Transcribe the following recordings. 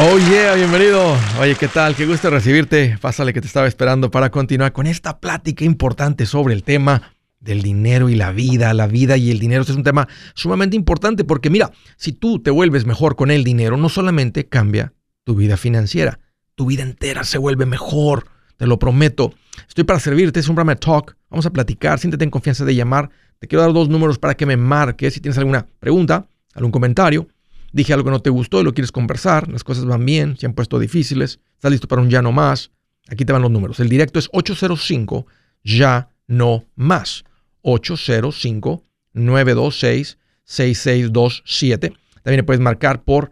Oh yeah, bienvenido. Oye, ¿qué tal? Qué gusto recibirte. Pásale que te estaba esperando para continuar con esta plática importante sobre el tema del dinero y la vida. La vida y el dinero este es un tema sumamente importante porque mira, si tú te vuelves mejor con el dinero, no solamente cambia tu vida financiera, tu vida entera se vuelve mejor. Te lo prometo. Estoy para servirte, es un programa talk. Vamos a platicar, siéntete en confianza de llamar. Te quiero dar dos números para que me marques si tienes alguna pregunta, algún comentario dije algo que no te gustó y lo quieres conversar, las cosas van bien, se han puesto difíciles, estás listo para un ya no más, aquí te van los números. El directo es 805 ya no más. 805 926 6627. También puedes marcar por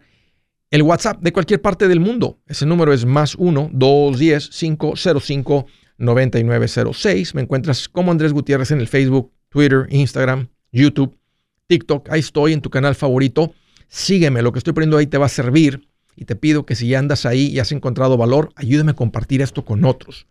el WhatsApp de cualquier parte del mundo. Ese número es más 1 210 505 9906. Me encuentras como Andrés Gutiérrez en el Facebook, Twitter, Instagram, YouTube, TikTok. Ahí estoy en tu canal favorito sígueme, lo que estoy poniendo ahí te va a servir y te pido que si ya andas ahí y has encontrado valor, ayúdame a compartir esto con otros.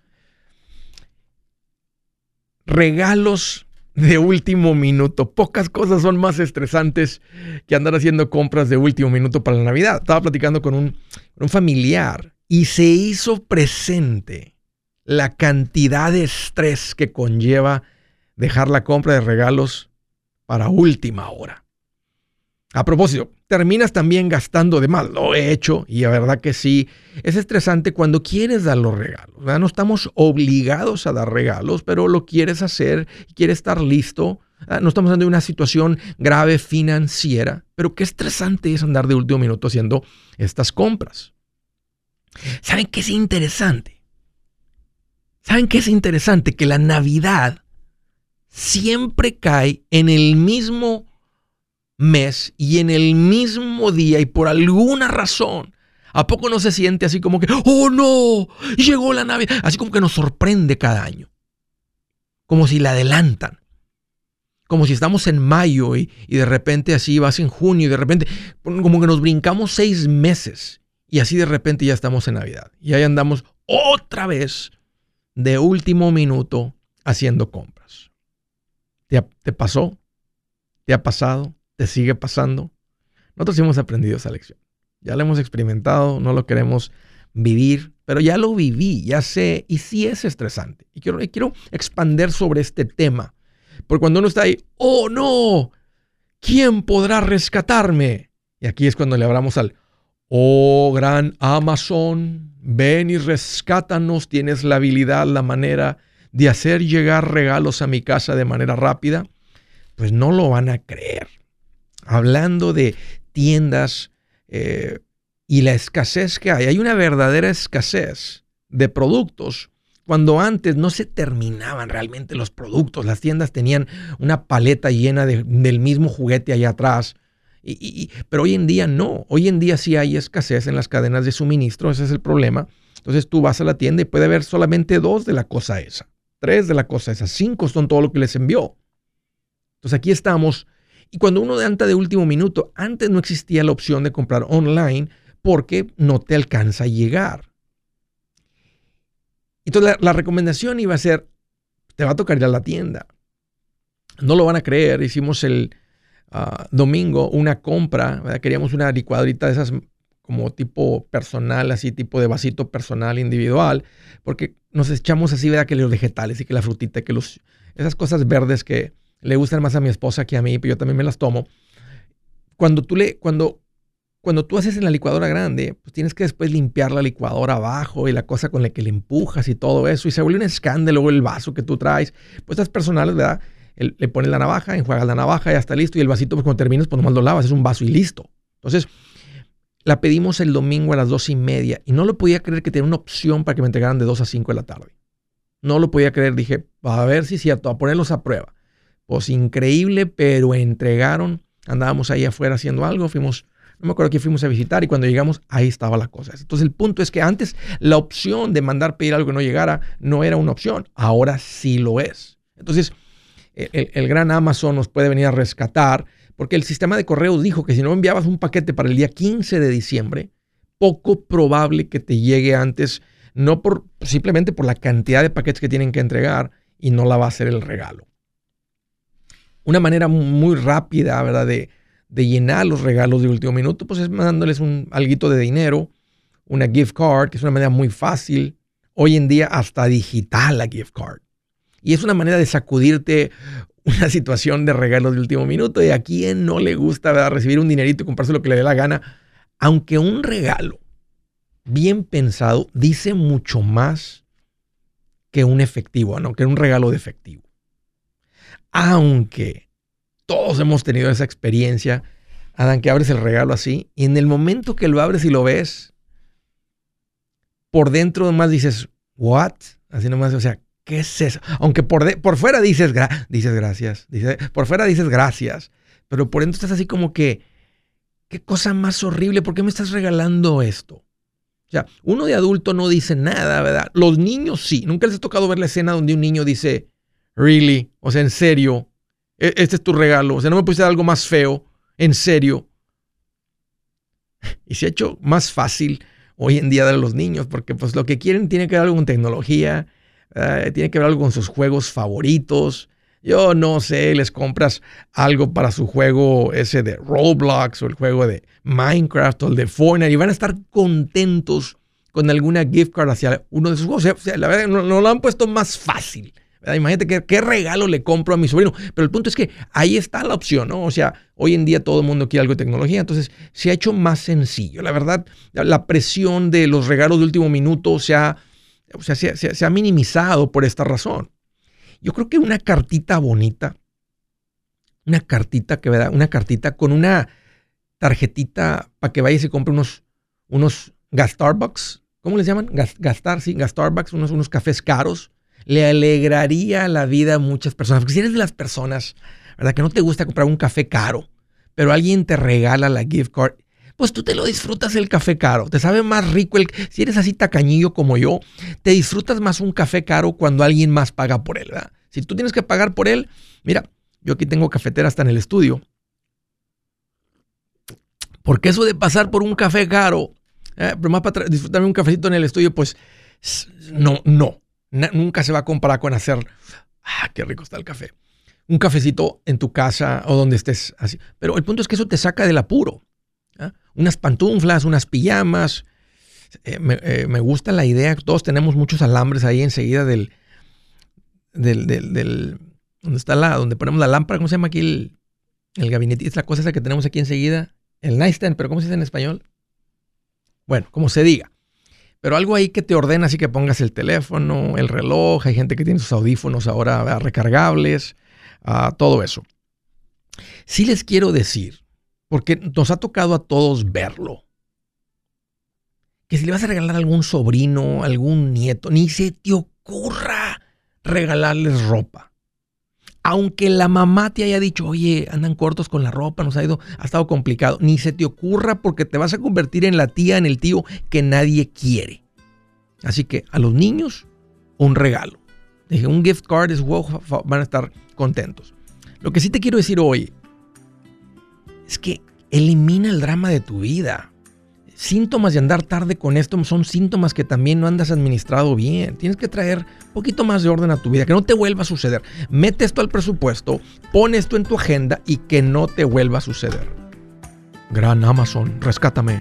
Regalos de último minuto. Pocas cosas son más estresantes que andar haciendo compras de último minuto para la Navidad. Estaba platicando con un, un familiar y se hizo presente la cantidad de estrés que conlleva dejar la compra de regalos para última hora. A propósito, terminas también gastando de más. Lo he hecho y la verdad que sí. Es estresante cuando quieres dar los regalos. No estamos obligados a dar regalos, pero lo quieres hacer, quieres estar listo. No estamos de una situación grave financiera, pero qué estresante es andar de último minuto haciendo estas compras. ¿Saben qué es interesante? ¿Saben qué es interesante? Que la Navidad siempre cae en el mismo mes y en el mismo día y por alguna razón, ¿a poco no se siente así como que, oh no, llegó la Navidad? Así como que nos sorprende cada año. Como si la adelantan. Como si estamos en mayo y, y de repente así vas en junio y de repente, como que nos brincamos seis meses y así de repente ya estamos en Navidad. Y ahí andamos otra vez de último minuto haciendo compras. ¿Te, te pasó? ¿Te ha pasado? Te sigue pasando. Nosotros hemos aprendido esa lección. Ya lo hemos experimentado, no lo queremos vivir, pero ya lo viví, ya sé, y sí es estresante. Y quiero, quiero expander sobre este tema. Porque cuando uno está ahí, oh no, ¿quién podrá rescatarme? Y aquí es cuando le hablamos al, oh gran Amazon, ven y rescátanos, tienes la habilidad, la manera de hacer llegar regalos a mi casa de manera rápida. Pues no lo van a creer hablando de tiendas eh, y la escasez que hay. Hay una verdadera escasez de productos. Cuando antes no se terminaban realmente los productos, las tiendas tenían una paleta llena del mismo juguete allá atrás. Y, pero hoy en día no. Hoy en día sí hay escasez en las cadenas de suministro, ese es el problema. Entonces tú vas a la tienda y puede haber solamente dos de la cosa esa, tres de la cosa esa, cinco son todo lo que les envió. Entonces aquí estamos y cuando uno anda de último minuto, antes no existía la opción de comprar online porque no te alcanza a llegar. Entonces la, recomendación iba a ser, te va a tocar ir a la tienda. No lo van a creer, hicimos el ah, domingo una compra, queríamos una licuadorita de esas como tipo personal, así tipo de vasito personal individual, porque nos echamos así, ¿verdad? Que los vegetales y que la frutita, que esas cosas verdes que, le gustan más a mi esposa que a mí, pero yo también me las tomo. Cuando tú le, cuando, cuando tú haces en la licuadora grande, pues tienes que después limpiar la licuadora abajo y la cosa con la que le empujas y todo eso. Y se vuelve un escándalo el vaso que tú traes. Pues estas personales, ¿verdad? le pones la navaja, enjuagas la navaja, ya está listo. Y el vasito, pues cuando terminas, pues nomás lo lavas. Es un vaso y listo. Entonces, la pedimos el domingo a las dos y media. Y no lo podía creer que tenía una opción para que me entregaran de dos a cinco de la tarde. No lo podía creer. Dije, a ver si es cierto, a ponerlos a prueba. Pues increíble, pero entregaron. Andábamos ahí afuera haciendo algo, fuimos, no me acuerdo que fuimos a visitar y cuando llegamos ahí estaba la cosa. Entonces el punto es que antes la opción de mandar pedir algo que no llegara no era una opción, ahora sí lo es. Entonces el, el gran Amazon nos puede venir a rescatar porque el sistema de correos dijo que si no enviabas un paquete para el día 15 de diciembre, poco probable que te llegue antes, no por simplemente por la cantidad de paquetes que tienen que entregar y no la va a hacer el regalo una manera muy rápida, ¿verdad? De, llenar los regalos de último minuto, pues es mandándoles un alguito de dinero una gift card, que es una manera muy fácil. Hoy en día hasta digital la gift card. Y es una manera de sacudirte una situación de regalos de último minuto. Y a quien no le gusta recibir un dinerito y comprarse lo que le dé la gana. Aunque un regalo bien pensado dice mucho más que un efectivo, ¿no? que un regalo de efectivo. Aunque todos hemos tenido esa experiencia, Adán, que abres el regalo así y en el momento que lo abres y lo ves, por dentro nomás dices, ¿what? Así nomás, o sea, ¿qué es eso? Aunque por, por fuera dices, dices gracias, por fuera dices gracias, pero por dentro estás así como que, qué cosa más horrible, ¿por qué me estás regalando esto? O sea, uno de adulto no dice nada, ¿verdad? Los niños sí. Nunca les ha tocado ver la escena donde un niño dice, really, o sea, en serio, e-, este es tu regalo, o sea, no me pusiste algo más feo, en serio. Y se ha hecho más fácil hoy en día a los niños, porque pues lo que quieren tiene que ver algo con tecnología, tiene que ver algo con sus juegos favoritos. Yo no sé, les compras algo para su juego ese de Roblox o el juego de Minecraft o el de Fortnite y van a estar contentos con alguna gift card hacia uno de sus juegos. O sea, la verdad, no, lo han puesto más fácil. Imagínate qué, regalo le compro a mi sobrino. Pero el punto es que ahí está la opción, ¿no? O sea, hoy en día todo el mundo quiere algo de tecnología, entonces se ha hecho más sencillo. La verdad, la presión de los regalos de último minuto se ha, o sea, se ha minimizado por esta razón. Yo creo que una cartita bonita, una cartita que da, una cartita con una tarjetita para que vayas y compre unos, unos Gastarbucks, ¿cómo les llaman? gastar, sí, Gastarbucks, unos, unos cafés caros, le alegraría la vida a muchas personas. Porque si eres de las personas, ¿verdad? Que no te gusta comprar un café caro, pero alguien te regala la gift card pues tú te lo disfrutas el café caro. Te sabe más rico el. Si eres así tacañillo como yo, te disfrutas más un café caro cuando alguien más paga por él, ¿verdad? Si tú tienes que pagar por él, mira, yo aquí tengo cafetera hasta en el estudio. Porque eso de pasar por un café caro, eh, pero más para disfrutarme un cafecito en el estudio, pues no, no. Nunca se va a comparar con hacer. Ah, qué rico está el café. Un cafecito en tu casa o donde estés así. Pero el punto es que eso te saca del apuro. ¿ah? Unas pantuflas, unas pijamas. Eh, eh, me, gusta la idea. Todos tenemos muchos alambres ahí enseguida del, del, del, está la, donde ponemos la lámpara, ¿cómo se llama aquí el, el gabinete? Es la cosa esa que tenemos aquí enseguida. El nightstand, pero ¿cómo se dice en español? Bueno, como se diga. Pero algo ahí que te ordena así que pongas el teléfono, el reloj, hay gente que tiene sus audífonos ahora recargables, uh, todo eso. Sí les quiero decir porque nos ha tocado a todos verlo. Que si le vas a regalar a algún sobrino, algún nieto, ni se te ocurra regalarles ropa. Aunque la mamá te haya dicho, oye, andan cortos con la ropa, nos ha ido, ha estado complicado. Ni se te ocurra porque te vas a convertir en la tía, en el tío que nadie quiere. Así que a los niños, un regalo. Dije, un gift card es van a estar contentos. Lo que sí te quiero decir hoy es que elimina el drama de tu vida. Síntomas de andar tarde con esto son síntomas que también no andas administrado bien. Tienes que traer un poquito más de orden a tu vida, que no te vuelva a suceder. Mete esto al presupuesto, pon esto en tu agenda y que no te vuelva a suceder. Gran Amazon, rescátame.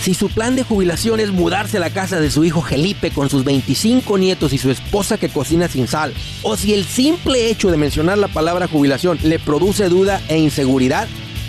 Si su plan de jubilación es mudarse a la casa de su hijo Felipe con sus 25 nietos y su esposa que cocina sin sal, o si el simple hecho de mencionar la palabra jubilación le produce duda e inseguridad,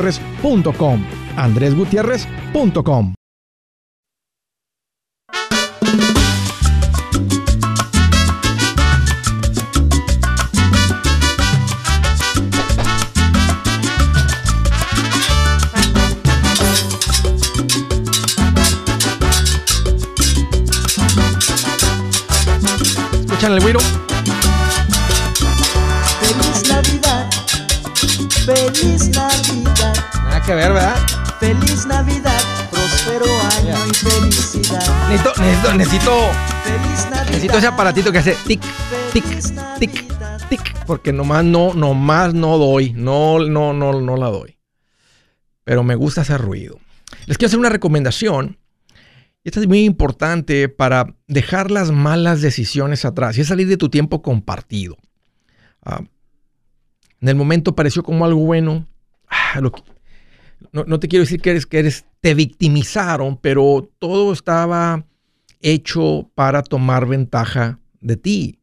andresgutierrez.com. andresgutierrez.com. Escuchan el güiro. Feliz Navidad. Nada que ver, ¿verdad? Feliz Navidad, próspero año y felicidad. Necesito, necesito, necesito, Feliz Navidad. necesito ese aparatito que hace tic, tic, tic, tic, porque nomás no, nomás no doy, no, no, no, no la doy. Pero me gusta hacer ruido. Les quiero hacer una recomendación. Y esta es muy importante para dejar las malas decisiones atrás y es salir de tu tiempo compartido. Ah, en el momento pareció como algo bueno. Ah, lo no, no te quiero decir que eres, que eres, te victimizaron, pero todo estaba hecho para tomar ventaja de ti,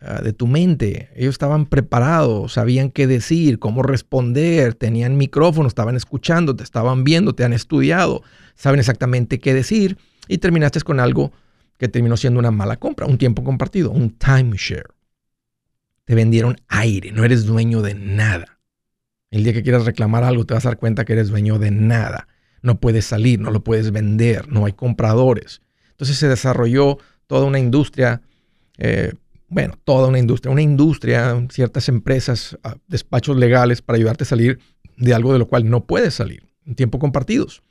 ah, de tu mente. Ellos estaban preparados, sabían qué decir, cómo responder, tenían micrófonos, estaban escuchando, te estaban viendo, te han estudiado, saben exactamente qué decir y terminaste con algo que terminó siendo una mala compra, un tiempo compartido, un timeshare. Te vendieron aire, no eres dueño de nada. El día que quieras reclamar algo te vas a dar cuenta que eres dueño de nada. No puedes salir, no lo puedes vender, no hay compradores. Entonces se desarrolló toda una industria, eh, bueno, toda una industria, una industria, ciertas empresas, ah, despachos legales para ayudarte a salir de algo de lo cual no puedes salir, en tiempo compartidos.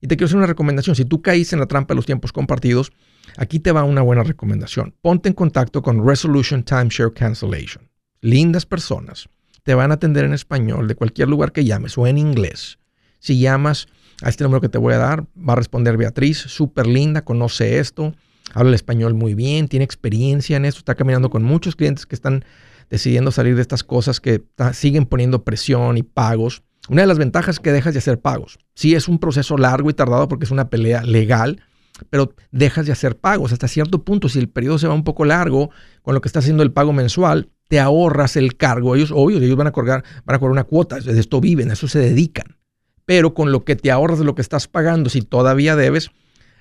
Y te quiero hacer una recomendación. Si tú caíste en la trampa de los tiempos compartidos, aquí te va una buena recomendación. Ponte en contacto con Resolution Timeshare Cancellation. Lindas personas. Te van a atender en español de cualquier lugar que llames o en inglés. Si llamas a este número que te voy a dar, va a responder Beatriz, súper linda, conoce esto, habla el español muy bien, tiene experiencia en esto, está caminando con muchos clientes que están decidiendo salir de estas cosas que siguen poniendo presión y pagos. Una de las ventajas es que dejas de hacer pagos. Sí es un proceso largo y tardado porque es una pelea legal, pero dejas de hacer pagos hasta cierto punto. Si el periodo se va un poco largo con lo que está haciendo el pago mensual, te ahorras el cargo. Ellos, obvio, ellos van a cobrar, van a cobrar una cuota, de esto viven, a eso se dedican. Pero con lo que te ahorras de lo que estás pagando, si todavía debes,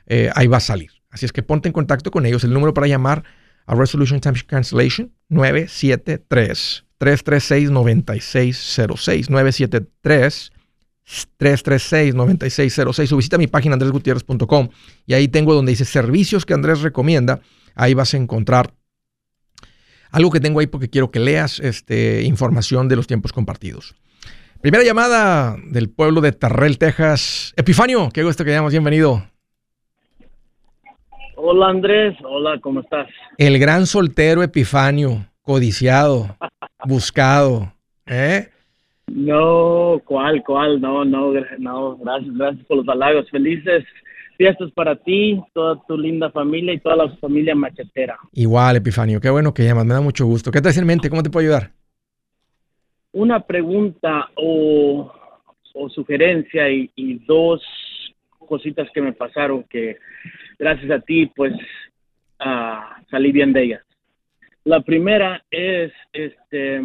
eh, ahí va a salir. Así es que ponte en contacto con ellos. El número para llamar a Resolution Time Cancellation 973 336 9606 973 336-9606 o visita mi página andresgutierrez.com y ahí tengo donde dice servicios que Andrés recomienda. Ahí vas a encontrar algo que tengo ahí porque quiero que leas este, información de los tiempos compartidos. Primera llamada del pueblo de Terrell, Texas. Epifanio, qué gusto que hayamos. Bienvenido. Hola Andrés, hola, ¿cómo estás? El gran soltero Epifanio, codiciado, buscado. ¿eh? No, ¿cuál, cuál? No, no, no, gracias, gracias por los halagos. Felices fiestas para ti, toda tu linda familia y toda la familia machetera. Igual, Epifanio, qué bueno que llamas, me da mucho gusto. ¿Qué traes en mente? ¿Cómo te puedo ayudar? Una pregunta o, o sugerencia y, y dos cositas que me pasaron que gracias a ti pues ah, salí bien de ellas. La primera es, este,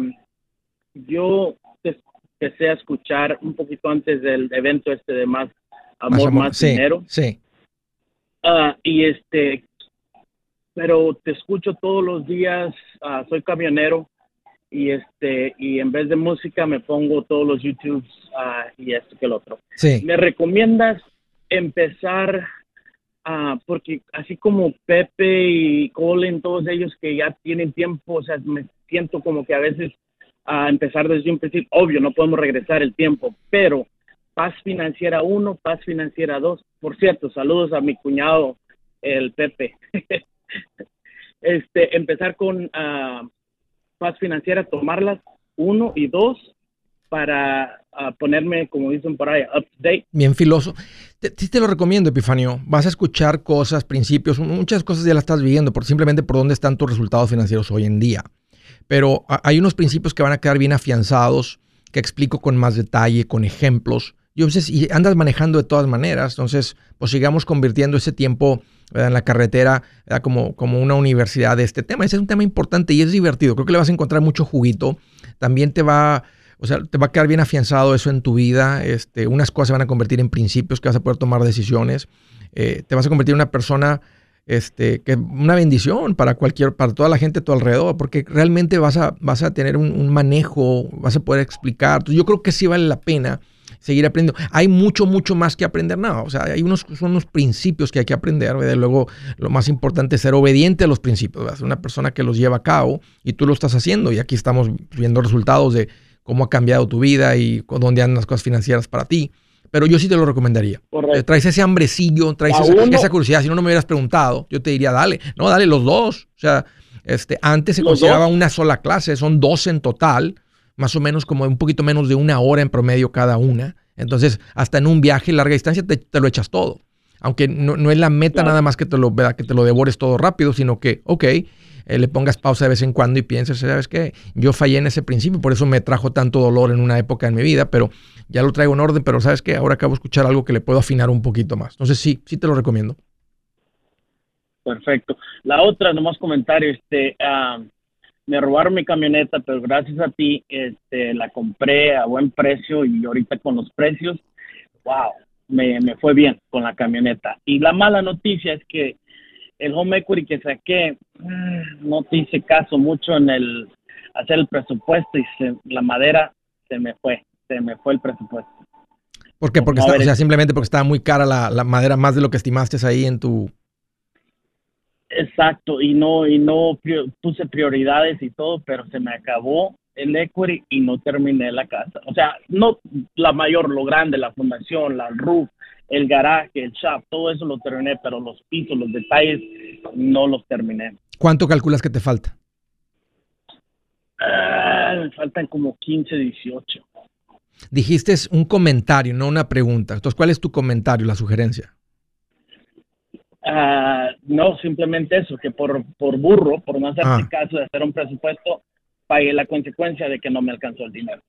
yo te- empecé a escuchar un poquito antes del evento este de más amor, más, sí, dinero. Sí. Ah, y este, pero te escucho todos los días, ah, soy camionero y este, y en vez de música me pongo todos los YouTubes ah, y esto que el otro. Sí. ¿Me recomiendas empezar ah, porque así como Pepe y Colin, todos ellos que ya tienen tiempo, o sea, me siento como que a veces a empezar desde un principio, obvio, no podemos regresar el tiempo, pero Paz Financiera 1, Paz Financiera 2. Por cierto, saludos a mi cuñado, el Pepe. este, empezar con uh, Paz Financiera, tomarlas 1 y 2 para uh, ponerme, como dicen por ahí, up to. Bien filoso. Sí te, lo recomiendo, Epifanio. Vas a escuchar cosas, principios, muchas cosas ya las estás viviendo, por, simplemente por dónde están tus resultados financieros hoy en día. Pero hay unos principios que van a quedar bien afianzados, que explico con más detalle, con ejemplos. Yo sé, y andas manejando de todas maneras, entonces, pues sigamos convirtiendo ese tiempo en la carretera como, como una universidad de este tema. Ese es un tema importante y es divertido. Creo que le vas a encontrar mucho juguito. También te va, o sea, te va a quedar bien afianzado eso en tu vida. Este, unas cosas se van a convertir en principios que vas a poder tomar decisiones. Eh, te vas a convertir en una persona este, que una bendición para cualquier, para toda la gente a tu alrededor, porque realmente vas a, vas a tener un, manejo, vas a poder explicar. yo creo que sí vale la pena seguir aprendiendo. Hay mucho, mucho más que aprender, no, o sea, hay unos, son unos principios que hay que aprender, de luego lo más importante es ser obediente a los principios, una persona que los lleva a cabo y tú lo estás haciendo y aquí estamos viendo resultados de cómo ha cambiado tu vida y dónde andan las cosas financieras para ti pero yo sí te lo recomendaría. Eh, traes ese hambrecillo, traes esa, curiosidad. Si no, no me hubieras preguntado, yo te diría, dale. No, dale los dos. O sea, este, antes se consideraba una sola clase, son dos en total, más o menos como un poquito menos de una hora en promedio cada una. Entonces, hasta en un viaje larga distancia te, lo echas todo. Aunque no, es la meta nada más que te, lo, que te lo devores todo rápido, sino que, ok, eh, le pongas pausa de vez en cuando y pienses, ¿sabes qué? Yo fallé en ese principio, por eso me trajo tanto dolor en una época en mi vida, pero ya lo traigo en orden, pero sabes que ahora acabo de escuchar algo que le puedo afinar un poquito más. Entonces sí, sí te lo recomiendo. Perfecto. La otra, nomás comentario, este, ah, me robaron mi camioneta, pero gracias a ti, este, la compré a buen precio y ahorita con los precios, wow, me, me fue bien con la camioneta. Y la mala noticia es que el home equity que saqué, mm, no te hice caso mucho en el hacer el presupuesto y la madera se me fue se me fue el presupuesto. ¿Por qué? Porque está, o sea, simplemente porque estaba muy cara la, madera, más de lo que estimaste ahí en tu... Exacto, y no, y no puse prioridades y todo, pero se me acabó el equity y no terminé la casa. O sea, no la mayor, lo grande, la fundación, la roof, el garaje, el shop, todo eso lo terminé, pero los pisos, los detalles, no los terminé. ¿Cuánto calculas que te falta? Ah, me faltan como 15, 18. Dijiste un comentario, no una pregunta. Entonces, ¿cuál es tu comentario, la sugerencia? Ah, no, simplemente eso, que por, por burro, por no hacer ah. caso de hacer un presupuesto, pagué la consecuencia de que no me alcanzó el dinero.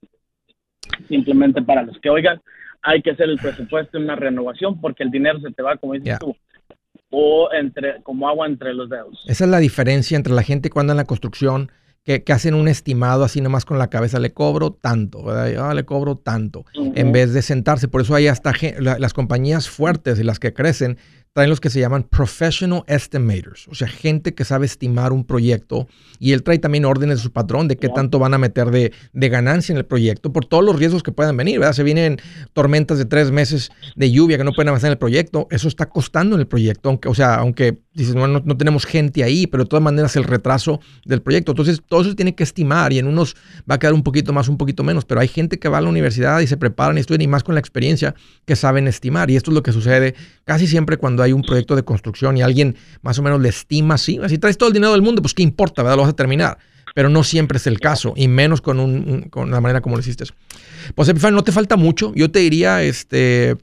Simplemente para los que oigan, hay que hacer el presupuesto en una renovación porque el dinero se te va, como dices tú, o entre, como agua entre los dedos. Esa es la diferencia entre la gente cuando en la construcción que, hacen un estimado así nomás con la cabeza, le cobro tanto, ¿verdad? Ah, le cobro tanto, en vez de sentarse. Por eso hay hasta las compañías fuertes y las que crecen traen los que se llaman professional estimators, o sea, gente que sabe estimar un proyecto y él trae también órdenes de su patrón de qué tanto van a meter de, ganancia en el proyecto por todos los riesgos que puedan venir, ¿verdad? Se vienen tormentas de tres meses de lluvia que no pueden avanzar en el proyecto, eso está costando en el proyecto, aunque, o sea, aunque dices, no, no, tenemos gente ahí, pero de todas maneras el retraso del proyecto, entonces todo eso tiene que estimar y en unos va a quedar un poquito más, un poquito menos, pero hay gente que va a la universidad y se preparan y estudian y más con la experiencia que saben estimar y esto es lo que sucede casi siempre cuando hay un proyecto de construcción y alguien más o menos le estima así, si traes todo el dinero del mundo, pues qué importa, ¿verdad? Lo vas a terminar. Pero no siempre es el caso, y menos con, la manera como lo hiciste. Pues Epifanio, no te falta mucho. Yo te diría, este,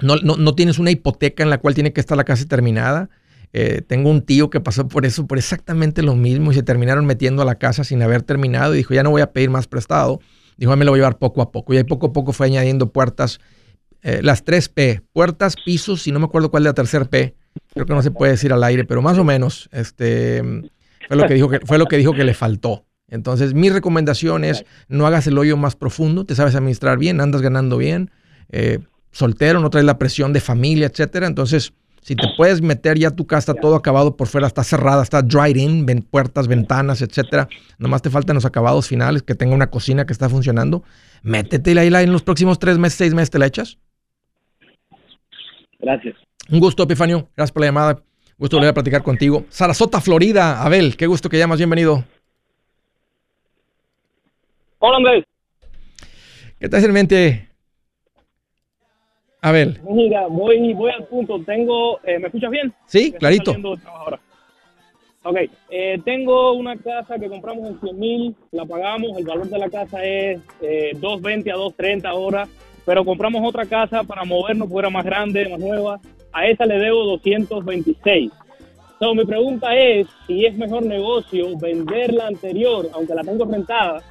no, no, tienes una hipoteca en la cual tiene que estar la casa terminada. Eh, tengo un tío que pasó por eso, por exactamente lo mismo, y se terminaron metiendo a la casa sin haber terminado, y dijo, ya no voy a pedir más prestado. Dijo, me lo voy a llevar poco a poco. Y ahí poco a poco fue añadiendo puertas eh, las tres P, puertas, pisos, y no me acuerdo cuál es la tercera P, creo que no se puede decir al aire, pero más o menos, este, fue lo que dijo que, fue lo que, dijo que le faltó. Entonces, mi recomendación es no hagas el hoyo más profundo, te sabes administrar bien, andas ganando bien, eh, soltero, no traes la presión de familia, etcétera. Entonces, si te puedes meter ya tu casa todo acabado por fuera, está cerrada, está dried in, puertas, ventanas, etcétera. Nomás te faltan los acabados finales, que tenga una cocina que está funcionando. Métete ahí en los próximos tres meses, seis meses te la echas. Gracias. Un gusto, Epifanio. Gracias por la llamada. Gusto volver a platicar contigo. Sarasota, Florida. Abel, qué gusto que llamas. Bienvenido. Hola, Andrés. ¿Qué tal en mente? Abel. Mira, voy, voy al punto. Tengo, eh, ¿me escuchas bien? Sí, estoy clarito. ahora. Ok, eh, tengo una casa que compramos en 100 mil, la pagamos, el valor de la casa es eh, 220 a 230 ahora, pero compramos otra casa para movernos, porque era más grande, más nueva, a esa le debo 226. So, mi pregunta es si es mejor negocio vender la anterior, aunque la tengo rentada,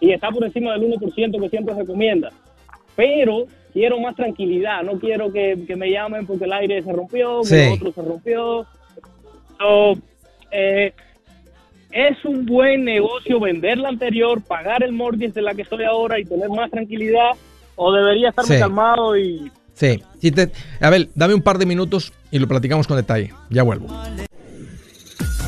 y está por encima del 1% que siempre recomienda. Pero quiero más tranquilidad, no quiero que, que me llamen porque el aire se rompió, que Sí. el otro se rompió. So, eh, es un buen negocio vender la anterior, pagar el mortgage de la que estoy ahora y tener más tranquilidad, o debería estarme Sí. calmado y Sí. sí te- Abel, dame un par de minutos y lo platicamos con detalle. Ya vuelvo.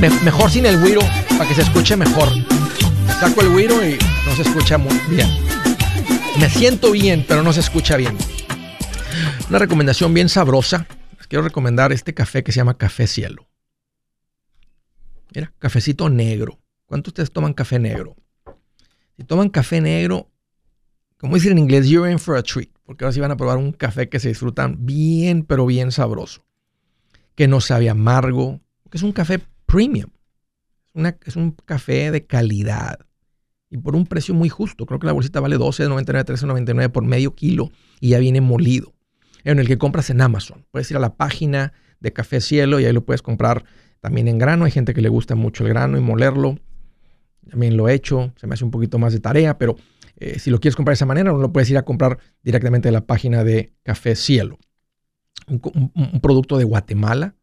Me- mejor sin el güiro para que se escuche mejor. Saco el güiro y no se escucha muy bien. Me siento bien, pero no se escucha bien. Una recomendación bien sabrosa. Les quiero recomendar este café que se llama Café Cielo. Mira, cafecito negro. ¿Cuántos de ustedes toman café negro? Si toman café negro, como dicen en inglés, you're in for a treat. Porque ahora sí van a probar un café que se disfrutan bien, pero bien sabroso. Que no sabe amargo. Que es un café premium. Una- es un café de calidad. Y por un precio muy justo. Creo que la bolsita vale 12.99, 13.99 por medio kilo. Y ya viene molido. En el que compras en Amazon. Puedes ir a la página de Café Cielo y ahí lo puedes comprar también en grano. Hay gente que le gusta mucho el grano y molerlo. También lo he hecho. Se me hace un poquito más de tarea, pero eh, si lo quieres comprar de esa manera, no lo puedes ir a comprar directamente de la página de Café Cielo. Un, producto de Guatemala,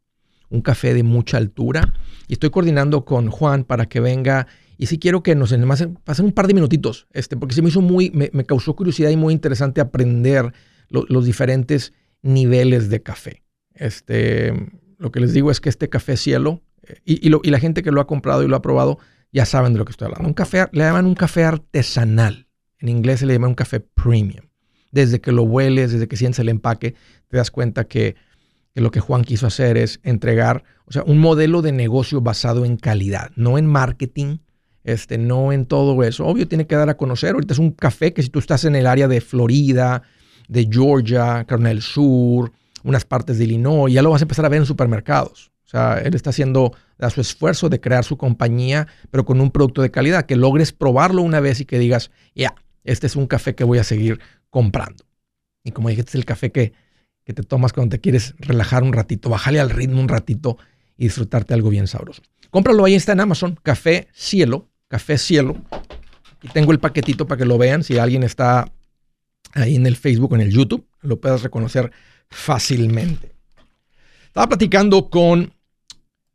un café de mucha altura. Y estoy coordinando con Juan para que venga. Y sí quiero que nos más pasen un par de minutitos, este, porque se me hizo muy, me, me causó curiosidad y muy interesante aprender lo- los diferentes niveles de café. Este, lo que les digo es que este café cielo, eh, y, y la gente que lo ha comprado y lo ha probado, ya saben de lo que estoy hablando. Un café, le llaman un café artesanal. En inglés se le llama un café premium. Desde que lo hueles, desde que sientes el empaque, te das cuenta que, que lo que Juan quiso hacer es entregar, o sea, un modelo de negocio basado en calidad, no en marketing, este, no en todo eso. Obvio, tiene que dar a conocer. Ahorita es un café que si tú estás en el área de Florida, de Georgia, Carolina Sur, unas partes de Illinois, ya lo vas a empezar a ver en supermercados. Sea, él está haciendo da su esfuerzo de crear su compañía, pero con un producto de calidad, que logres probarlo una vez y que digas, ya, este es un café que voy a seguir comprando. Y como dije, este es el café que, que te tomas cuando te quieres relajar un ratito, bajarle al ritmo un ratito y disfrutarte algo bien sabroso. Cómpralo ahí está en Amazon, Café Cielo, Café Cielo. Y tengo el paquetito para que lo vean. Si alguien está ahí en el Facebook o en el YouTube, lo puedas reconocer fácilmente. Estaba platicando con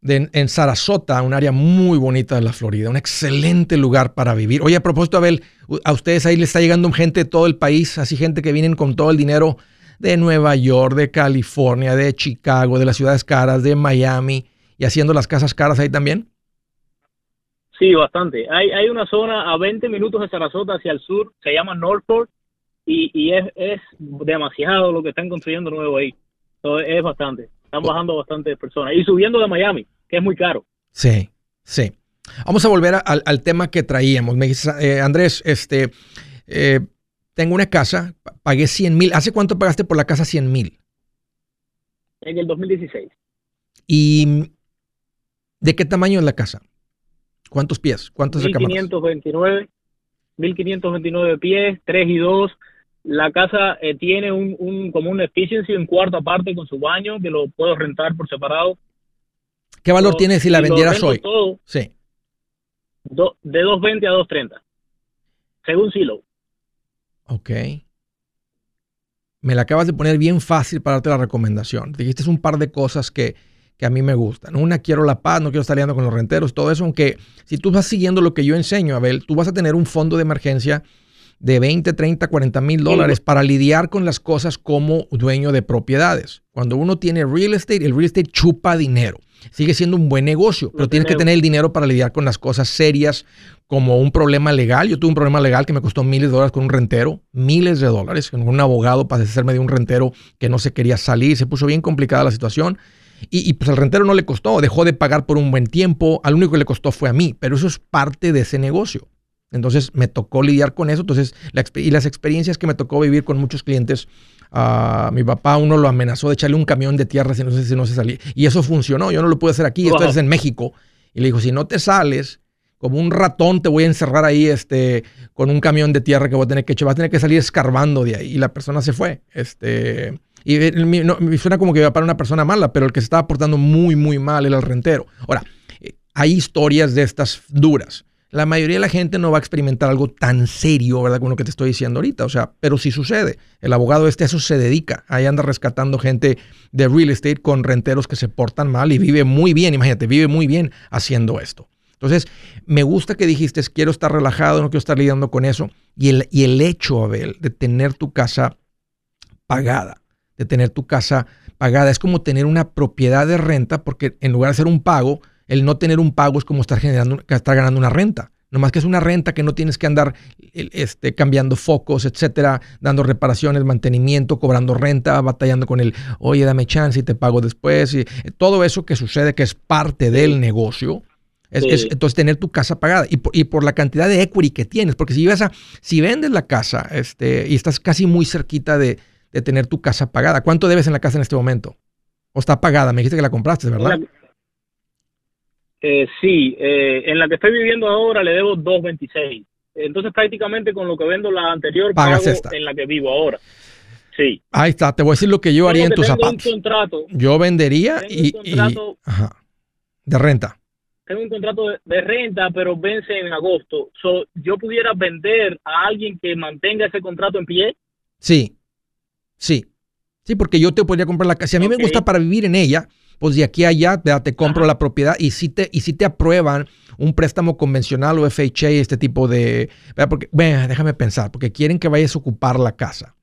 de- en Sarasota, un área muy bonita de la Florida, un excelente lugar para vivir. Oye, a propósito, Abel, a ustedes ahí les está llegando gente de todo el país, así gente que vienen con todo el dinero de Nueva York, de California, de Chicago, de las ciudades caras, de Miami, y haciendo las casas caras ahí también. Sí, bastante. Hay, hay una zona a 20 minutos de Sarasota hacia el sur, se llama Northport, y, y es, es demasiado lo que están construyendo nuevo ahí. Es bastante. Están bajando bastantes personas. Y subiendo de Miami, que es muy caro. Sí, sí. Vamos a volver a- al, al tema que traíamos. Me dices, eh, Andrés, este, eh, tengo una casa, pa- pagué 100 mil. ¿Hace cuánto pagaste por la casa 100 mil? En el 2016. ¿Y de qué tamaño es la casa? ¿Cuántos pies? ¿Cuántas recámaras? 1529, 1529 pies, 3 y 2. La casa eh, tiene un, un como un efficiency, un cuarto aparte con su baño que lo puedo rentar por separado. ¿Qué valor Lo- tiene si la vendieras hoy? todo Sí. do- de 220 a 230, según Silo. Ok. Me la acabas de poner bien fácil para darte la recomendación. Dijiste un par de cosas que, que a mí me gustan. Una, quiero la paz, no quiero estar liando con los renteros, todo eso. Aunque si tú vas siguiendo lo que yo enseño, Abel, tú vas a tener un fondo de emergencia de 20, 30, 40 mil dólares para lidiar con las cosas como dueño de propiedades. Cuando uno tiene real estate, el real estate chupa dinero. Sigue siendo un buen negocio, pero tienes que tener el dinero para lidiar con las cosas serias como un problema legal. Yo tuve un problema legal que me costó miles de dólares con un rentero, miles de dólares, con un abogado para deshacerme de un rentero que no se quería salir. Se puso bien complicada la situación. Y, y, pues al rentero no le costó, dejó de pagar por un buen tiempo. Al único que le costó fue a mí, pero eso es parte de ese negocio. Entonces me tocó lidiar con eso. Entonces, la y las experiencias que me tocó vivir con muchos clientes, a mi papá uno lo amenazó de echarle un camión de tierra si no, se- si no se salía. Y eso funcionó. Yo no lo pude hacer aquí, esto Wow. es en México. Y le dijo, si no te sales, como un ratón te voy a encerrar ahí este, con un camión de tierra que voy a tener que echar. Vas a tener que salir escarbando de ahí. Y la persona se fue. Este, y eh, no, me suena como que iba para una persona mala, pero el que se estaba portando muy, muy mal era el rentero. Ahora, eh, hay historias de estas duras. La mayoría de la gente no va a experimentar algo tan serio, ¿verdad? Como lo que te estoy diciendo ahorita. O sea, pero sí sucede. El abogado este a eso se dedica. Ahí anda rescatando gente de real estate con renteros que se portan mal y vive muy bien. Imagínate, vive muy bien haciendo esto. Entonces, me gusta que dijiste, quiero estar relajado, no quiero estar lidiando con eso. Y el, y el hecho, Abel, de tener tu casa pagada, de tener tu casa pagada, es como tener una propiedad de renta, porque en lugar de hacer un pago, el no tener un pago es como estar generando, estar ganando una renta. Nomás que es una renta que no tienes que andar este, cambiando focos, etcétera, dando reparaciones, mantenimiento, cobrando renta, batallando con el, oye, dame chance y te pago después. Y, eh, todo eso que sucede, que es parte del negocio, es, Sí. es- entonces tener tu casa pagada y por, y por la cantidad de equity que tienes, porque si vas a, si vendes la casa este, y estás casi muy cerquita de, de tener tu casa pagada, ¿cuánto debes en la casa en este momento? ¿O está pagada? Me dijiste que la compraste, ¿verdad? La- eh, sí, eh, en la que estoy viviendo ahora le debo 2.26. Entonces prácticamente con lo que vendo la anterior Pagas pago esta. en la que vivo ahora. Sí. Ahí está, te voy a decir lo que yo haría en tus zapatos. un contrato, Yo vendería Tengo y, un y- contrato- ajá, de renta. tengo un contrato de, de renta, pero vence en agosto. So, yo pudiera vender a alguien que mantenga ese contrato en pie. Sí, sí. Sí, porque yo te podría comprar la casa. Si a mí me gusta para vivir en ella, pues de aquí a allá ya te compro la propiedad y si te, y si te aprueban un préstamo convencional o FHA, este tipo de... ¿verdad? Porque, bueno, déjame pensar, porque quieren que vayas a ocupar la casa.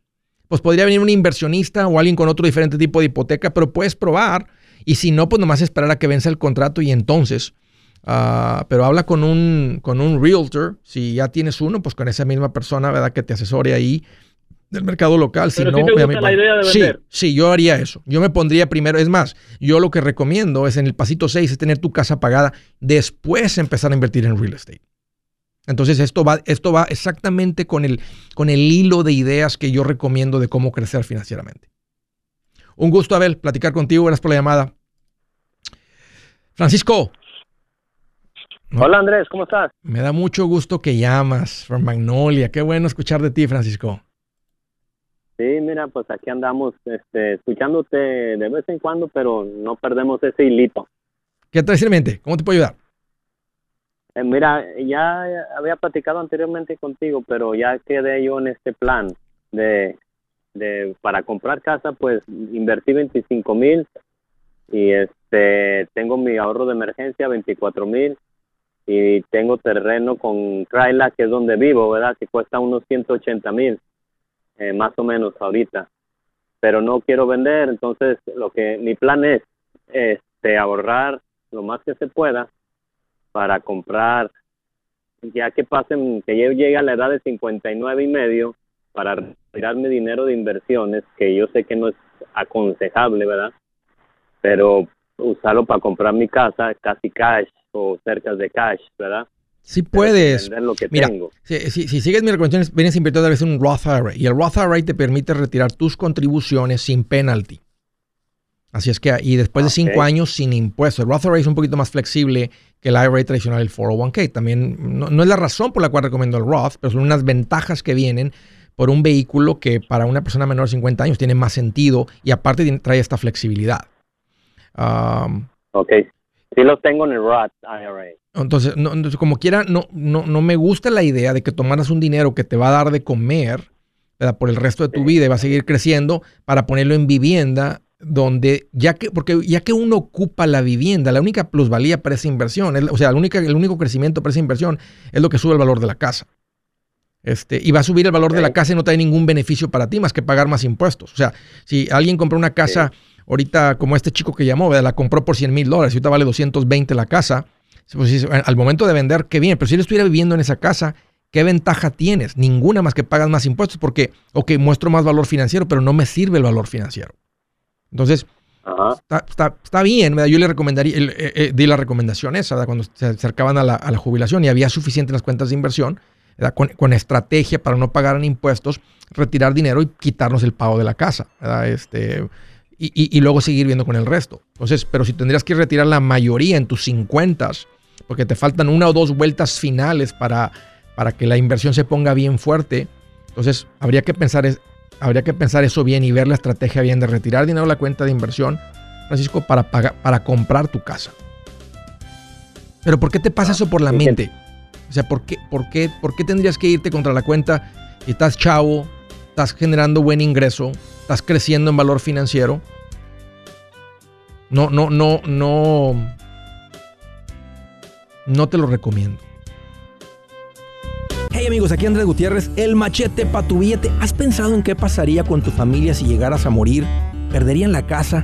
Pues podría venir un inversionista o alguien con otro diferente tipo de hipoteca, pero puedes probar. Y si no, pues nomás esperar a que vence el contrato y entonces... ah, pero habla con un, con un realtor. Si ya tienes uno, pues con esa misma persona, ¿verdad? Que te asesore ahí del mercado local. Si no, sí te gusta la idea de Sí, sí, yo haría eso. Yo me pondría primero. Es más, yo lo que recomiendo es en el pasito 6 es tener tu casa pagada, después empezar a invertir en real estate. Entonces esto va, esto va exactamente con el, con el hilo de ideas que yo recomiendo de cómo crecer financieramente. Un gusto, Abel, platicar contigo. Gracias por la llamada. Francisco, Hola Andrés, ¿cómo estás? me da mucho gusto que llamas from Magnolia. Qué bueno escuchar de ti, Francisco. Sí, mira, pues aquí andamos este, escuchándote de vez en cuando, pero no perdemos ese hilito. ¿Qué traes en mente? ¿Cómo te puedo ayudar? Eh, mira, ya había platicado anteriormente contigo, pero ya quedé yo en este plan de, de para comprar casa, pues invertí 25 mil y este tengo mi ahorro de emergencia 24 mil y tengo terreno con Cryla, que es donde vivo, ¿verdad? Que cuesta unos 180 mil, eh, más o menos ahorita. Pero no quiero vender, entonces lo que mi plan es este ahorrar lo más que se pueda para comprar, ya que pasen, que yo llegue a la edad de 59 y medio, para retirar mi dinero de inversiones, que yo sé que no es aconsejable, ¿verdad? Pero usarlo para comprar mi casa, casi cash, o cerca de cash, ¿verdad? Sí puedes. lo que Mira, tengo. Si, si- si sigues mis recomendaciones, vienes a invertir a veces en un Roth IRA. Y el Roth IRA te permite retirar tus contribuciones sin penalty. Así es que, y después de cinco Ok. años sin impuestos. El Roth IRA es un poquito más flexible que el IRA tradicional, el 401k. También no, no es la razón por la cual recomiendo el Roth, pero son unas ventajas que vienen por un vehículo que para una persona menor de 50 años tiene más sentido y aparte trae esta flexibilidad. Um, Ok. Sí los tengo en el Roth IRA. entonces, no, entonces, como quiera, no, no, no me gusta la idea de que tomaras un dinero que te va a dar de comer ¿verdad? por el resto de tu vida y va a seguir creciendo para ponerlo en vivienda donde ya que porque ya que uno ocupa la vivienda, la única plusvalía para esa inversión, es- o sea, el único, el único crecimiento para esa inversión es lo que sube el valor de la casa. Este, y va a subir el valor de la casa y no trae ningún beneficio para ti más que pagar más impuestos. O sea, si alguien compró una casa ahorita como este chico que llamó, ¿verdad? la compró por 100 mil dólares ahorita vale 220 la casa, pues al momento de vender, qué bien, pero si él estuviera viviendo en esa casa, ¿qué ventaja tienes? Ninguna más que pagas más impuestos porque, ok, muestro más valor financiero, pero no me sirve el valor financiero. Entonces, está, está- está bien, ¿verdad? yo le recomendaría, eh, eh, di la recomendación esa, ¿verdad? cuando se acercaban a la, a la jubilación y había suficiente en las cuentas de inversión. Con, con estrategia para no pagar en impuestos, retirar dinero y quitarnos el pago de la casa. Este, y, y- y luego seguir viendo con el resto. Entonces, pero si tendrías que retirar la mayoría en tus 50, porque te faltan una o dos vueltas finales para, para que la inversión se ponga bien fuerte, entonces habría que pensar es- habría que pensar eso bien y ver la estrategia bien de retirar dinero de la cuenta de inversión, Francisco, para, pagar, para comprar tu casa. Pero ¿por qué te pasa eso por la mente? O sea, ¿por qué, por, qué, ¿por qué tendrías que irte contra la cuenta y estás chavo, estás generando buen ingreso, estás creciendo en valor financiero? No, no, no, no. No te lo recomiendo. Hey amigos, aquí Andrés Gutiérrez, el machete para tu billete. ¿Has pensado en qué pasaría con tu familia si llegaras a morir? ¿Perderían la casa?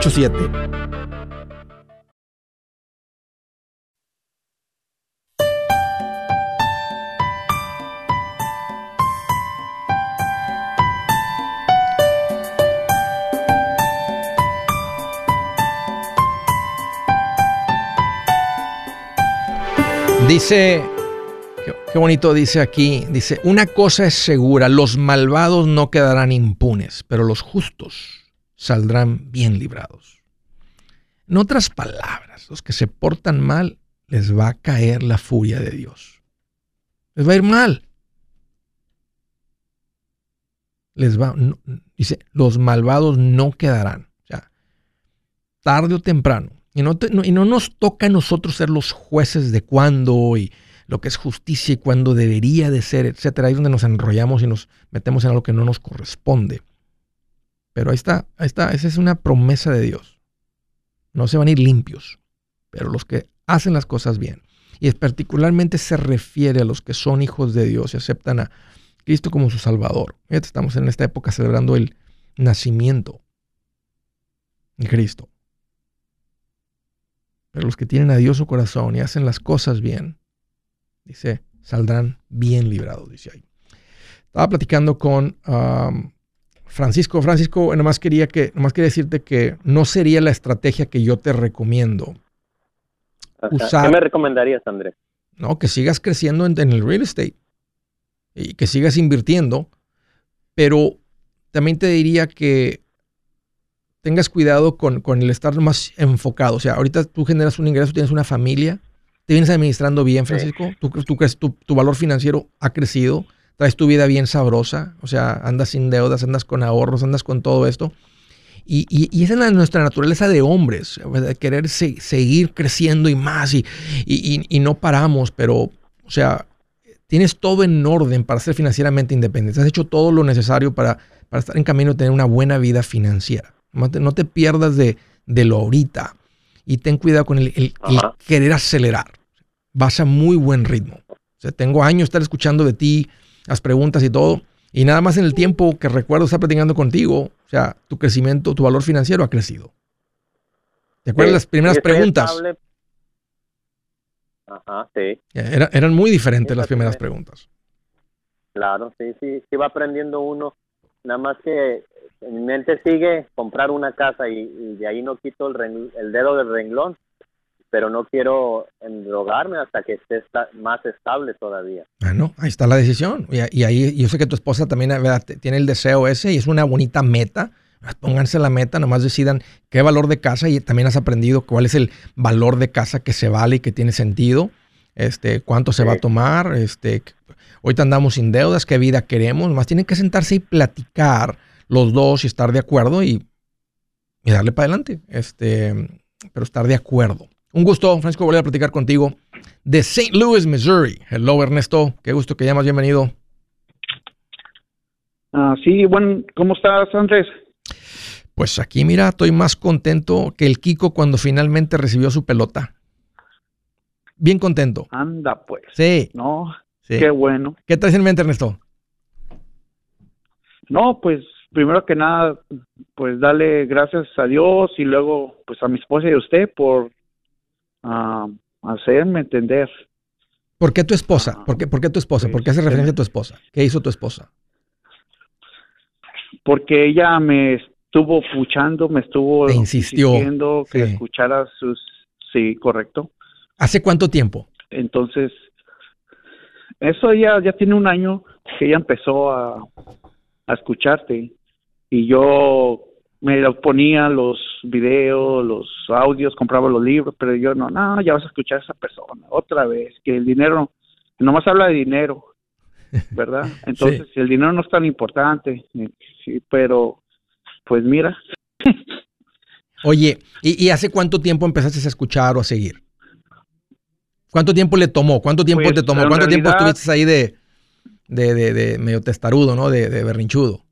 Dice, qué, bonito dice aquí, dice, una cosa es segura, los malvados no quedarán impunes, pero los justos saldrán bien librados. En otras palabras, los que se portan mal, les va a caer la furia de Dios. Les va a ir mal. Les va, no- dice, los malvados no quedarán. O sea, tarde o temprano. Y no, y no nos toca a nosotros ser los jueces de cuándo y lo que es justicia y cuándo debería de ser, etcétera. Ahí es donde nos enrollamos y nos metemos en algo que no nos corresponde. Pero ahí está, ahí está, esa es una promesa de Dios. No se van a ir limpios, pero los que hacen las cosas bien. Y es particularmente se refiere a los que son hijos de Dios y aceptan a Cristo como su Salvador. Estamos en esta época celebrando el nacimiento de Cristo. Pero los que tienen a Dios su corazón y hacen las cosas bien, dice, saldrán bien librados, dice ahí. Estaba platicando con Francisco. Francisco, nomás quería, que, nomás quería decirte que no sería la estrategia que yo te recomiendo. Usar- ¿Qué me recomendarías, Andrés? No, que sigas creciendo en, en el real estate y que sigas invirtiendo, pero también te diría que tengas cuidado con, con el estar más enfocado. O sea, ahorita tú generas un ingreso, tienes una familia, te vienes administrando bien, Francisco, crees- tu, tu valor financiero ha crecido, traes tu vida bien sabrosa, o sea, andas sin deudas, andas con ahorros, andas con todo esto. Y, y- y esa es la- nuestra naturaleza de hombres, ¿verdad? querer se- seguir creciendo y más y, y- y- y no paramos, pero, o sea, tienes todo en orden para ser financieramente independiente. Has hecho todo lo necesario para, para estar en camino de tener una buena vida financiera. No te, no te pierdas de, de lo ahorita y ten cuidado con el, el- el querer acelerar. Vas a muy buen ritmo. O sea, tengo años de estar escuchando de ti, las preguntas y todo. Y nada más en el tiempo que recuerdo estar platicando contigo, o sea, tu crecimiento, tu valor financiero ha crecido. ¿Te acuerdas Sí, las primeras preguntas? estable. Ajá, sí, Era- eran muy diferentes Sí, las primeras preguntas. claro, sí, sí, sí va aprendiendo uno. Nada más que en mi mente sigue comprar una casa y, y de ahí no quito el, el dedo del renglón, pero no quiero endrogarme hasta que esté esta- más estable todavía. Bueno, ahí está la decisión. Y, y ahí yo sé que tu esposa también ¿verdad? T- tiene el deseo ese y es una bonita meta. Pónganse la meta, nomás decidan qué valor de casa y también has aprendido cuál es el valor de casa que se vale y que tiene sentido. Este, cuánto se va a tomar, este, ahorita andamos sin deudas, qué vida queremos, más tienen que sentarse y platicar los dos y estar de acuerdo y, y darle para adelante. Este, pero estar de acuerdo. Un gusto, Francisco, volver a platicar contigo de St. Louis, Missouri. Hello, Ernesto. Qué gusto que llamas. Bienvenido. Ah, sí, bueno, ¿cómo estás, Andrés? Pues aquí, mira, estoy más contento que el Kiko cuando finalmente recibió su pelota. Bien contento. Anda, pues. Sí, No, sí. qué bueno. ¿Qué traes en mente, Ernesto? No, pues primero que nada, pues darle gracias a Dios y luego pues a mi esposa y a usted por ah, hacerme entender. ¿Por qué tu esposa? ¿Por qué, por qué tu esposa? ¿Por qué hace que referencia a tu esposa? ¿Qué hizo tu esposa? Porque ella me estuvo puchando, me estuvo Te insistió, insistiendo que sí. escuchara sus... Sí, correcto. ¿Hace cuánto tiempo? Entonces, eso ya, ya tiene un año que ella empezó a, a escucharte y yo me ponía los videos, los audios, compraba los libros, pero yo no, no, ya vas a escuchar a esa persona otra vez, que el dinero, nomás habla de dinero, ¿verdad? Entonces, el dinero no es tan importante, eh, sí, pero pues mira, Oye, ¿y, y hace cuánto tiempo empezaste a escuchar o a seguir? ¿Cuánto tiempo le tomó? ¿Cuánto tiempo Pues, te tomó? ¿Cuánto tiempo estuviste ahí de, de, de, de medio testarudo, ¿no? De, de berrinchudo.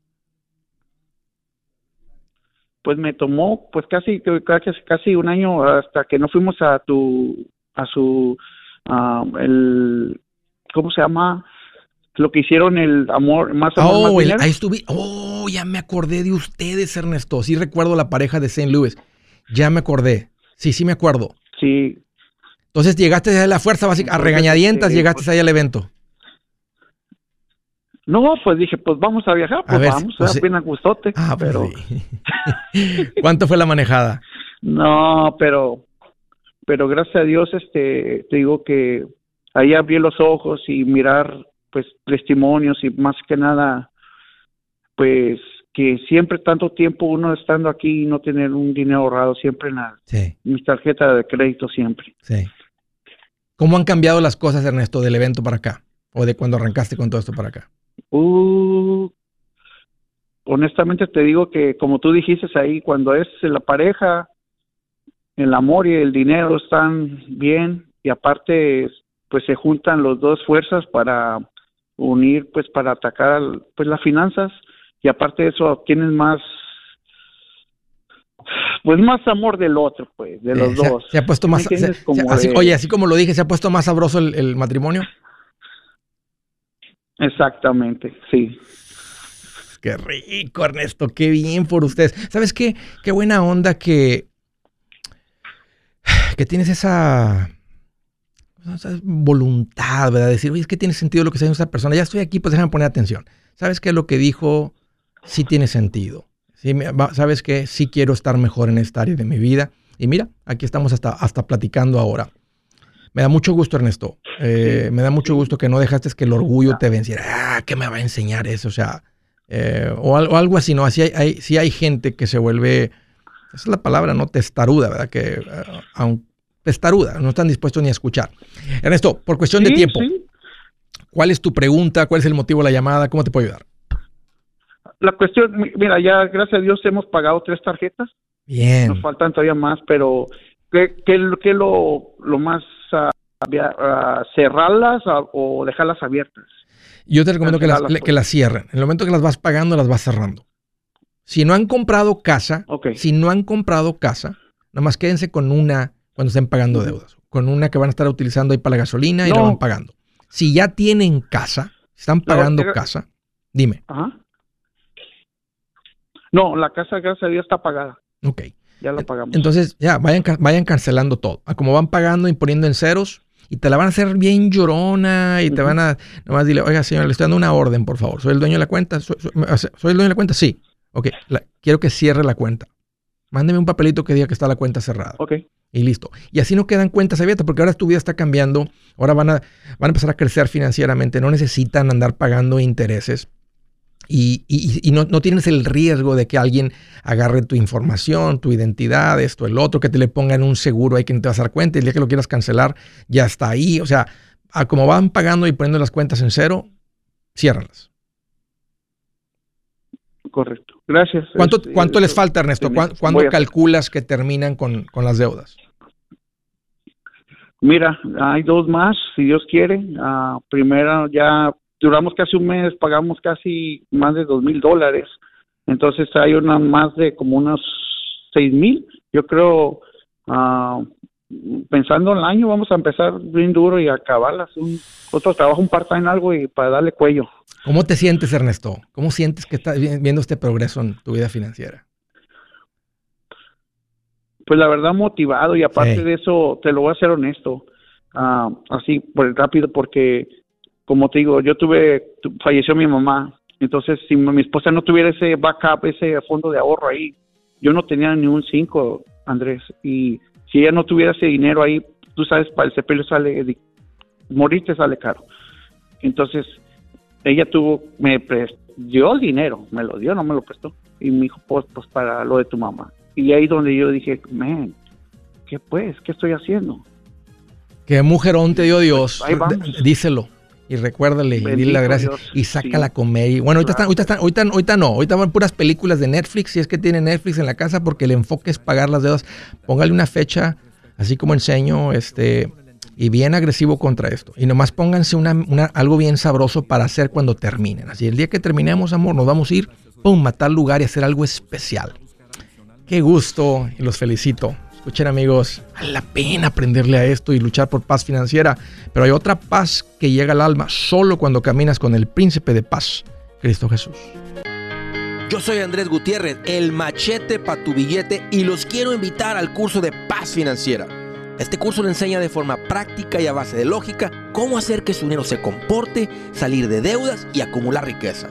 Pues me tomó pues casi casi casi un año hasta que no fuimos a tu a su el cómo se llama lo que hicieron el amor más amor más Oh, el- dinero. ahí estuve. Oh, ya me acordé de ustedes, Ernesto. Sí recuerdo la pareja de St. Louis. Ya me acordé. Sí, sí me acuerdo. sí Entonces llegaste a la fuerza básica, a regañadientas, este, llegaste pues- ahí al evento. No pues dije pues vamos a viajar pues ver, vamos pues, a bien a gustote Ah, pues pero sí. ¿Cuánto fue la manejada? no pero pero gracias a Dios este te digo que ahí abrí los ojos y mirar pues testimonios y más que nada pues que siempre tanto tiempo uno estando aquí y no tener un dinero ahorrado siempre en la, Sí, mi tarjeta de crédito siempre. sí. ¿Cómo han cambiado las cosas, Ernesto, del evento para acá? ¿O de cuando arrancaste con todo esto para acá? Uh, honestamente te digo que como tú dijiste ahí, cuando es la pareja, el amor y el dinero están bien y aparte pues se juntan los dos fuerzas para unir pues para atacar pues las finanzas y aparte de eso tienes más pues más amor del otro pues de los Eh, se, ha- dos se ha puesto ¿Me más... se- entiendes? se- Como así- de- Oye, así como lo dije, ¿se ha puesto más sabroso el, el matrimonio? Exactamente sí Qué rico, Ernesto, qué bien por ustedes. ¿Sabes qué? Qué buena onda que, que tienes esa, voluntad, ¿verdad? Decir, oye, es que tiene sentido lo que está esta persona. Ya estoy aquí, pues déjame poner atención. ¿Sabes qué? Lo que dijo sí tiene sentido. Sí, ¿Sabes qué? Sí quiero estar mejor en esta área de mi vida. Y mira, aquí estamos hasta, hasta platicando ahora. Me da mucho gusto, Ernesto. Eh, me da mucho gusto que no dejaste que el orgullo te venciera. Ah, ¿qué me va a enseñar eso? O sea, eh, o, al- o algo así, ¿no? Así hay, hay, sí hay gente que se vuelve, esa es la palabra, ¿no? Testaruda, ¿verdad? Que eh, aun- testaruda, no están dispuestos ni a escuchar. Ernesto, por cuestión de tiempo, sí. ¿cuál es tu pregunta? ¿Cuál es el motivo de la llamada? ¿Cómo te puedo ayudar? la cuestión, mi- mira, ya gracias a Dios hemos pagado tres tarjetas. Bien. Nos faltan todavía más, pero ¿qué, qué, qué lo, lo más ah, ah, cerrarlas ah, o dejarlas abiertas? Yo te recomiendo que las, que las cierren. En el momento que las vas pagando, las vas cerrando. Si no han comprado casa, Ok. si no han comprado casa, nada más quédense con una cuando estén pagando deudas. Con una que van a estar utilizando ahí para la gasolina y la van pagando. Si ya tienen casa, están pagando casa, dime. Ajá. No, la casa, gracias a Dios, está pagada. Ok. Ya la pagamos. Entonces, ya, vayan, vayan cancelando todo. A como van pagando y poniendo en ceros, y te la van a hacer bien llorona, y te van a, nomás dile, oiga, señor, le estoy dando una orden, por favor. ¿Soy el dueño de la cuenta? ¿Soy, soy- soy el dueño de la cuenta? Sí. Ok, la- quiero que cierre la cuenta. Mándeme un papelito que diga que está la cuenta cerrada. Ok. Y listo. Y así no quedan cuentas abiertas, porque ahora tu vida está cambiando. Ahora van a, van a empezar a crecer financieramente. No necesitan andar pagando intereses. Y, y- y no, no tienes el riesgo de que alguien agarre tu información, tu identidad, esto, el otro, que te le pongan un seguro ahí que no te vas a dar cuenta. Y el día que lo quieras cancelar, ya está ahí. O sea, a como van pagando y poniendo las cuentas en cero, ciérralas. Correcto. Gracias. ¿Cuánto, Este, cuánto les eso- falta, Ernesto? sí, ¿Cuán- voy ¿Cuándo calculas que terminan con, con las deudas? Mira, hay dos más, si Dios quiere. Ah, primero, ya duramos casi un mes, pagamos casi más de dos mil dólares. Entonces hay una más de como unos seis mil. Yo creo, ah, pensando en el año, vamos a empezar bien duro y acabarlas. Un, otro trabajo, un part-time, algo y para darle cuello. ¿Cómo te sientes, Ernesto? ¿Cómo sientes que estás vi- viendo este progreso en tu vida financiera? Pues la verdad motivado y aparte Sí. de eso, te lo voy a ser honesto, ah, así por rápido porque como te digo, yo tuve, tu- falleció mi mamá, entonces si mi esposa no tuviera ese backup, ese fondo de ahorro ahí, yo no tenía ni un cinco, Andrés, y si ella no tuviera ese dinero ahí, tú sabes, para el sepelio sale, di- morir te sale caro. Entonces, ella tuvo, me prestó, dio el dinero, me lo dio, no me lo prestó, y me dijo, pues, pues para lo de tu mamá. Y ahí donde yo dije, man, ¿qué pues? ¿Qué estoy haciendo? ¿Qué mujerón te dio Dios? Ahí vamos. Díselo. Y recuérdale y dile las gracias. Dios, Y sácala sí. a comer. Y bueno, ahorita están, ahorita están, ahorita, ahorita no, ahorita van puras películas de Netflix, si es que tiene Netflix en la casa, porque el enfoque es pagar las deudas. Póngale una fecha, así como enseño, este, y bien agresivo contra esto. Y nomás pónganse una, una- algo bien sabroso para hacer cuando terminen. Así el día que terminemos, amor, nos vamos a ir, pum, matar lugar y hacer algo especial. Qué gusto y los felicito. Escuchen amigos, vale la pena aprenderle a esto y luchar por paz financiera, pero hay otra paz que llega al alma solo cuando caminas con el príncipe de paz, Cristo Jesús. Yo soy Andrés Gutiérrez, el machete para tu billete y los quiero invitar al curso de paz financiera. Este curso le enseña de forma práctica y a base de lógica cómo hacer que su dinero se comporte, salir de deudas y acumular riqueza.